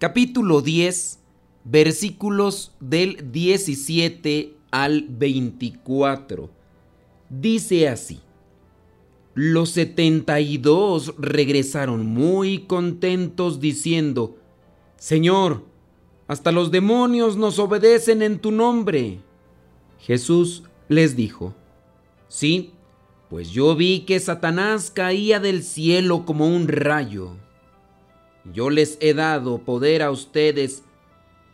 capítulo 10, versículos del 17 al 24. Dice así, los 72 regresaron muy contentos diciendo, Señor, hasta los demonios nos obedecen en tu nombre. Jesús les dijo, sí, pues yo vi que Satanás caía del cielo como un rayo. Yo les he dado poder a ustedes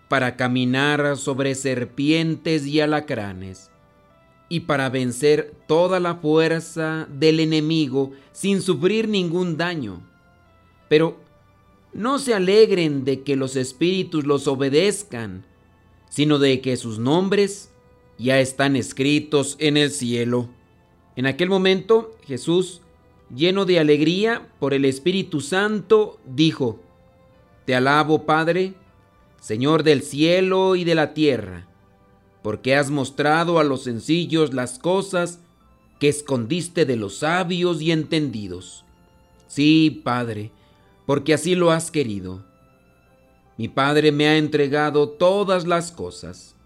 para caminar sobre serpientes y alacranes, y para vencer toda la fuerza del enemigo sin sufrir ningún daño. Pero no se alegren de que los espíritus los obedezcan, sino de que sus nombres ya están escritos en el cielo. En aquel momento Jesús, lleno de alegría por el Espíritu Santo, dijo, Te alabo, Padre, Señor del cielo y de la tierra, porque has mostrado a los sencillos las cosas que escondiste de los sabios y entendidos. Sí, Padre, porque así lo has querido. Mi Padre me ha entregado todas las cosas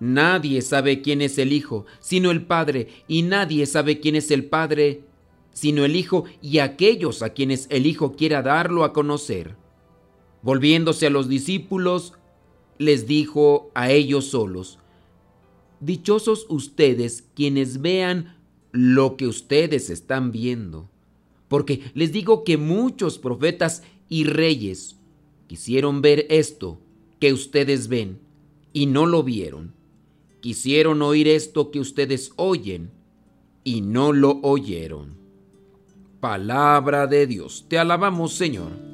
Nadie sabe quién es el Hijo, sino el Padre, y nadie sabe quién es el Padre, sino el Hijo y aquellos a quienes el Hijo quiera darlo a conocer. Volviéndose a los discípulos, les dijo a ellos solos, Dichosos ustedes quienes vean lo que ustedes están viendo, porque les digo que muchos profetas y reyes quisieron ver esto que ustedes ven y no lo vieron quisieron oír esto que ustedes oyen y no lo oyeron. Palabra de Dios, te alabamos Señor.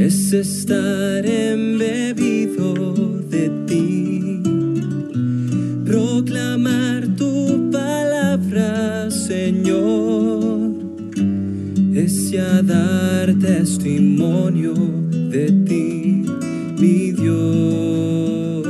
es estar embebido de ti, proclamar tu palabra, Señor, es ya dar testimonio de ti, mi Dios.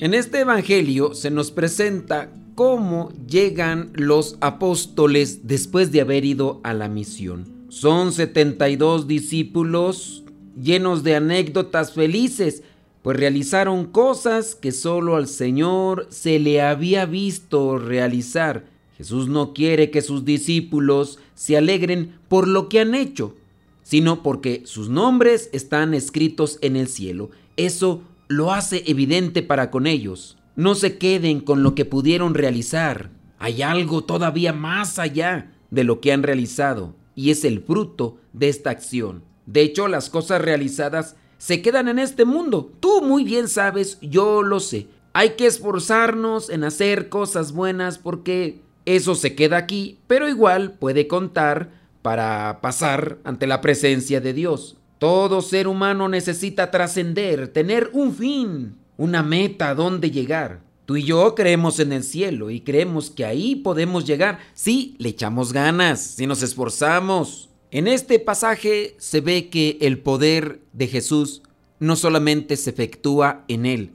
En este Evangelio se nos presenta cómo llegan los apóstoles después de haber ido a la misión. Son 72 discípulos llenos de anécdotas felices, pues realizaron cosas que solo al Señor se le había visto realizar. Jesús no quiere que sus discípulos se alegren por lo que han hecho, sino porque sus nombres están escritos en el cielo. Eso lo hace evidente para con ellos. No se queden con lo que pudieron realizar. Hay algo todavía más allá de lo que han realizado y es el fruto de esta acción. De hecho, las cosas realizadas se quedan en este mundo. Tú muy bien sabes, yo lo sé. Hay que esforzarnos en hacer cosas buenas porque eso se queda aquí, pero igual puede contar para pasar ante la presencia de Dios. Todo ser humano necesita trascender, tener un fin, una meta donde llegar. Tú y yo creemos en el cielo y creemos que ahí podemos llegar si le echamos ganas, si nos esforzamos. En este pasaje se ve que el poder de Jesús no solamente se efectúa en Él,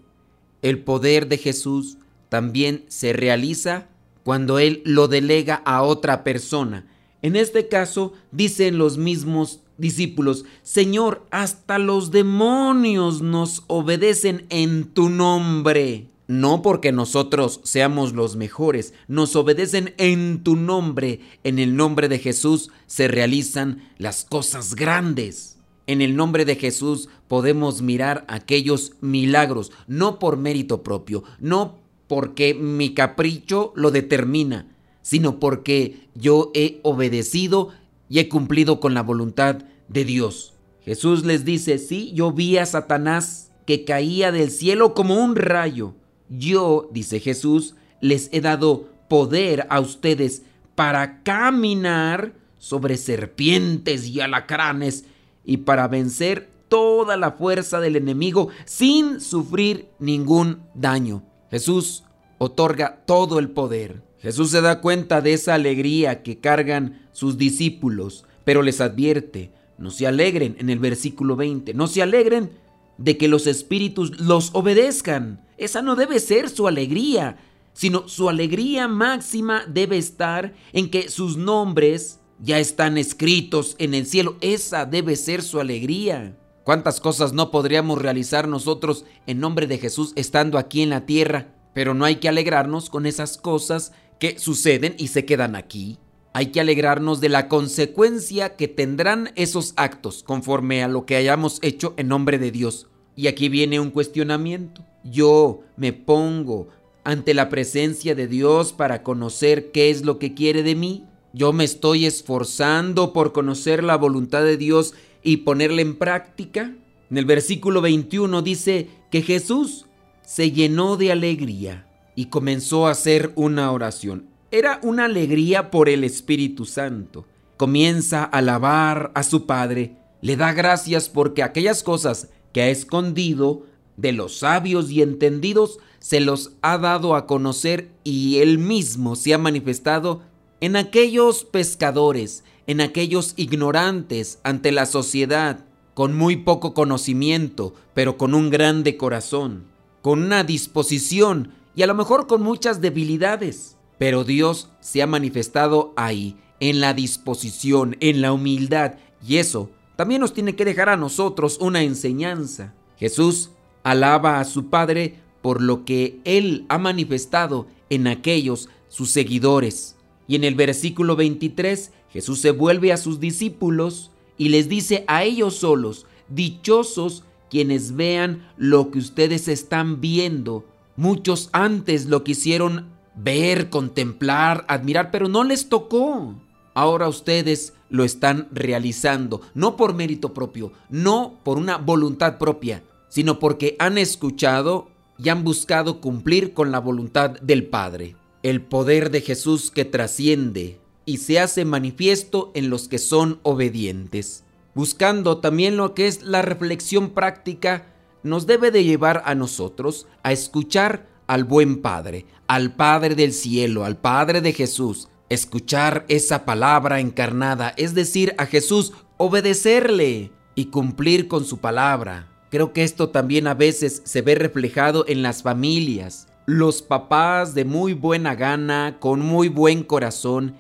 el poder de Jesús también se realiza cuando Él lo delega a otra persona. En este caso, dicen los mismos discípulos, Señor, hasta los demonios nos obedecen en tu nombre. No porque nosotros seamos los mejores, nos obedecen en tu nombre. En el nombre de Jesús se realizan las cosas grandes. En el nombre de Jesús podemos mirar aquellos milagros, no por mérito propio, no porque mi capricho lo determina, sino porque yo he obedecido y he cumplido con la voluntad de Dios. Jesús les dice, sí, yo vi a Satanás que caía del cielo como un rayo. Yo, dice Jesús, les he dado poder a ustedes para caminar sobre serpientes y alacranes y para vencer toda la fuerza del enemigo sin sufrir ningún daño. Jesús otorga todo el poder. Jesús se da cuenta de esa alegría que cargan sus discípulos, pero les advierte, no se alegren en el versículo 20, no se alegren de que los espíritus los obedezcan. Esa no debe ser su alegría, sino su alegría máxima debe estar en que sus nombres ya están escritos en el cielo. Esa debe ser su alegría. ¿Cuántas cosas no podríamos realizar nosotros en nombre de Jesús estando aquí en la tierra? Pero no hay que alegrarnos con esas cosas que suceden y se quedan aquí. Hay que alegrarnos de la consecuencia que tendrán esos actos conforme a lo que hayamos hecho en nombre de Dios. Y aquí viene un cuestionamiento. Yo me pongo ante la presencia de Dios para conocer qué es lo que quiere de mí. Yo me estoy esforzando por conocer la voluntad de Dios y ponerla en práctica. En el versículo 21 dice que Jesús se llenó de alegría y comenzó a hacer una oración. Era una alegría por el Espíritu Santo. Comienza a alabar a su Padre, le da gracias porque aquellas cosas que ha escondido de los sabios y entendidos se los ha dado a conocer y él mismo se ha manifestado en aquellos pescadores, en aquellos ignorantes ante la sociedad, con muy poco conocimiento, pero con un grande corazón, con una disposición y a lo mejor con muchas debilidades. Pero Dios se ha manifestado ahí, en la disposición, en la humildad, y eso también nos tiene que dejar a nosotros una enseñanza. Jesús alaba a su Padre por lo que Él ha manifestado en aquellos sus seguidores. Y en el versículo 23, Jesús se vuelve a sus discípulos y les dice a ellos solos, dichosos quienes vean lo que ustedes están viendo. Muchos antes lo quisieron ver, contemplar, admirar, pero no les tocó. Ahora ustedes lo están realizando, no por mérito propio, no por una voluntad propia, sino porque han escuchado y han buscado cumplir con la voluntad del Padre. El poder de Jesús que trasciende y se hace manifiesto en los que son obedientes. Buscando también lo que es la reflexión práctica, nos debe de llevar a nosotros a escuchar al buen Padre, al Padre del cielo, al Padre de Jesús, escuchar esa palabra encarnada, es decir, a Jesús, obedecerle y cumplir con su palabra. Creo que esto también a veces se ve reflejado en las familias. Los papás de muy buena gana, con muy buen corazón,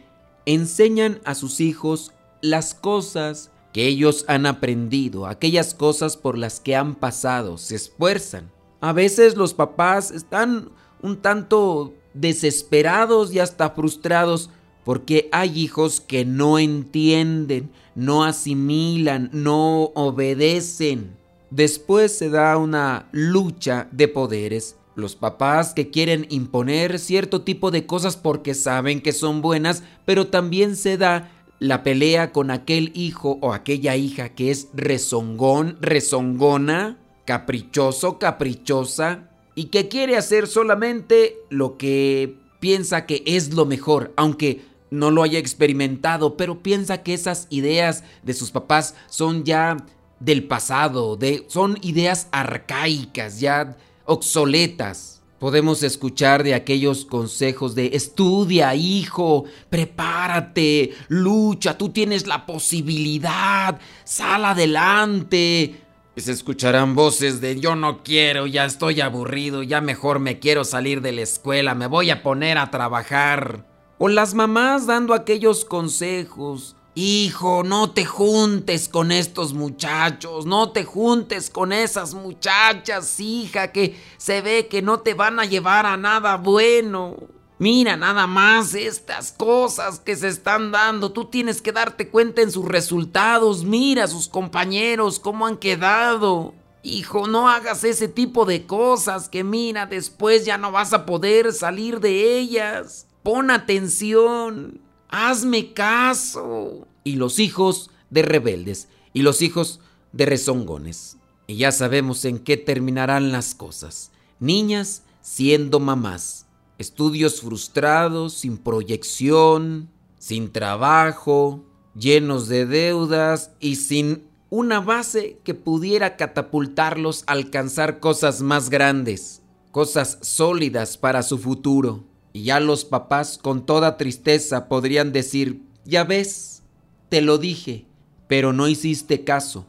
enseñan a sus hijos las cosas que ellos han aprendido, aquellas cosas por las que han pasado, se esfuerzan. A veces los papás están un tanto desesperados y hasta frustrados porque hay hijos que no entienden, no asimilan, no obedecen. Después se da una lucha de poderes. Los papás que quieren imponer cierto tipo de cosas porque saben que son buenas, pero también se da la pelea con aquel hijo o aquella hija que es rezongón, rezongona, caprichoso, caprichosa, y que quiere hacer solamente lo que piensa que es lo mejor, aunque no lo haya experimentado, pero piensa que esas ideas de sus papás son ya del pasado, son ideas arcaicas, ya obsoletas. Podemos escuchar de aquellos consejos de estudia, hijo, prepárate, lucha, tú tienes la posibilidad, sal adelante, se escucharán voces de yo no quiero, ya estoy aburrido, ya mejor me quiero salir de la escuela, me voy a poner a trabajar. O las mamás dando aquellos consejos Hijo, no te juntes con estos muchachos, no te juntes con esas muchachas, hija, que se ve que no te van a llevar a nada bueno. Mira nada más estas cosas que se están dando. Tú tienes que darte cuenta en sus resultados. Mira sus compañeros, cómo han quedado. Hijo, no hagas ese tipo de cosas que mira, después ya no vas a poder salir de ellas. Pon atención. Hazme caso. Y los hijos de rebeldes y los hijos de rezongones. Y ya sabemos en qué terminarán las cosas. Niñas siendo mamás. Estudios frustrados, sin proyección, sin trabajo, llenos de deudas y sin una base que pudiera catapultarlos a alcanzar cosas más grandes, cosas sólidas para su futuro. Y ya los papás con toda tristeza podrían decir, ya ves, te lo dije, pero no hiciste caso.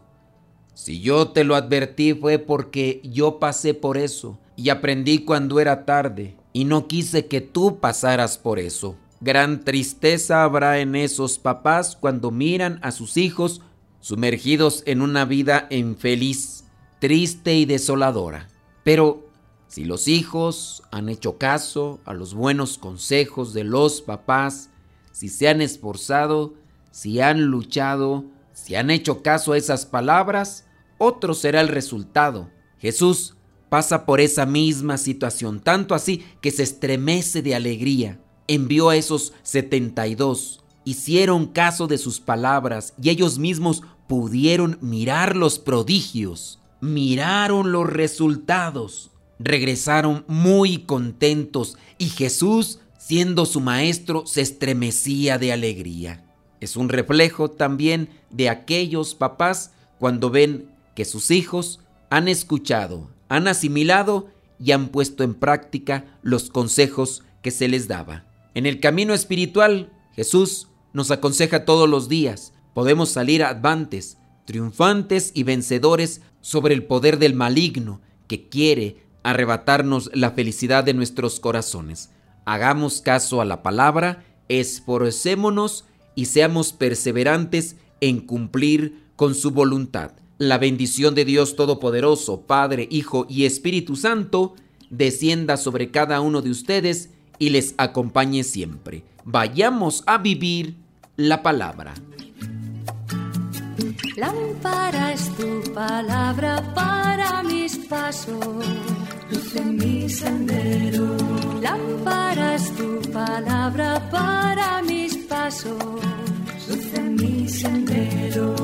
Si yo te lo advertí fue porque yo pasé por eso y aprendí cuando era tarde y no quise que tú pasaras por eso. Gran tristeza habrá en esos papás cuando miran a sus hijos sumergidos en una vida infeliz, triste y desoladora. Pero si los hijos han hecho caso a los buenos consejos de los papás, si se han esforzado, si han luchado, si han hecho caso a esas palabras, otro será el resultado. Jesús pasa por esa misma situación, tanto así que se estremece de alegría. Envió a esos 72, hicieron caso de sus palabras y ellos mismos pudieron mirar los prodigios, miraron los resultados regresaron muy contentos y Jesús, siendo su maestro, se estremecía de alegría. Es un reflejo también de aquellos papás cuando ven que sus hijos han escuchado, han asimilado y han puesto en práctica los consejos que se les daba. En el camino espiritual, Jesús nos aconseja todos los días. Podemos salir avantes, triunfantes y vencedores sobre el poder del maligno que quiere arrebatarnos la felicidad de nuestros corazones. Hagamos caso a la palabra, esforcémonos y seamos perseverantes en cumplir con su voluntad. La bendición de Dios Todopoderoso, Padre, Hijo y Espíritu Santo, descienda sobre cada uno de ustedes y les acompañe siempre. Vayamos a vivir la palabra. Lámpara es tu palabra para mis pasos luz en mi sendero. Lámpara es tu palabra para mis pasos, luz en mi sendero.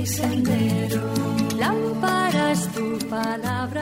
Mi sendero. Tu palabra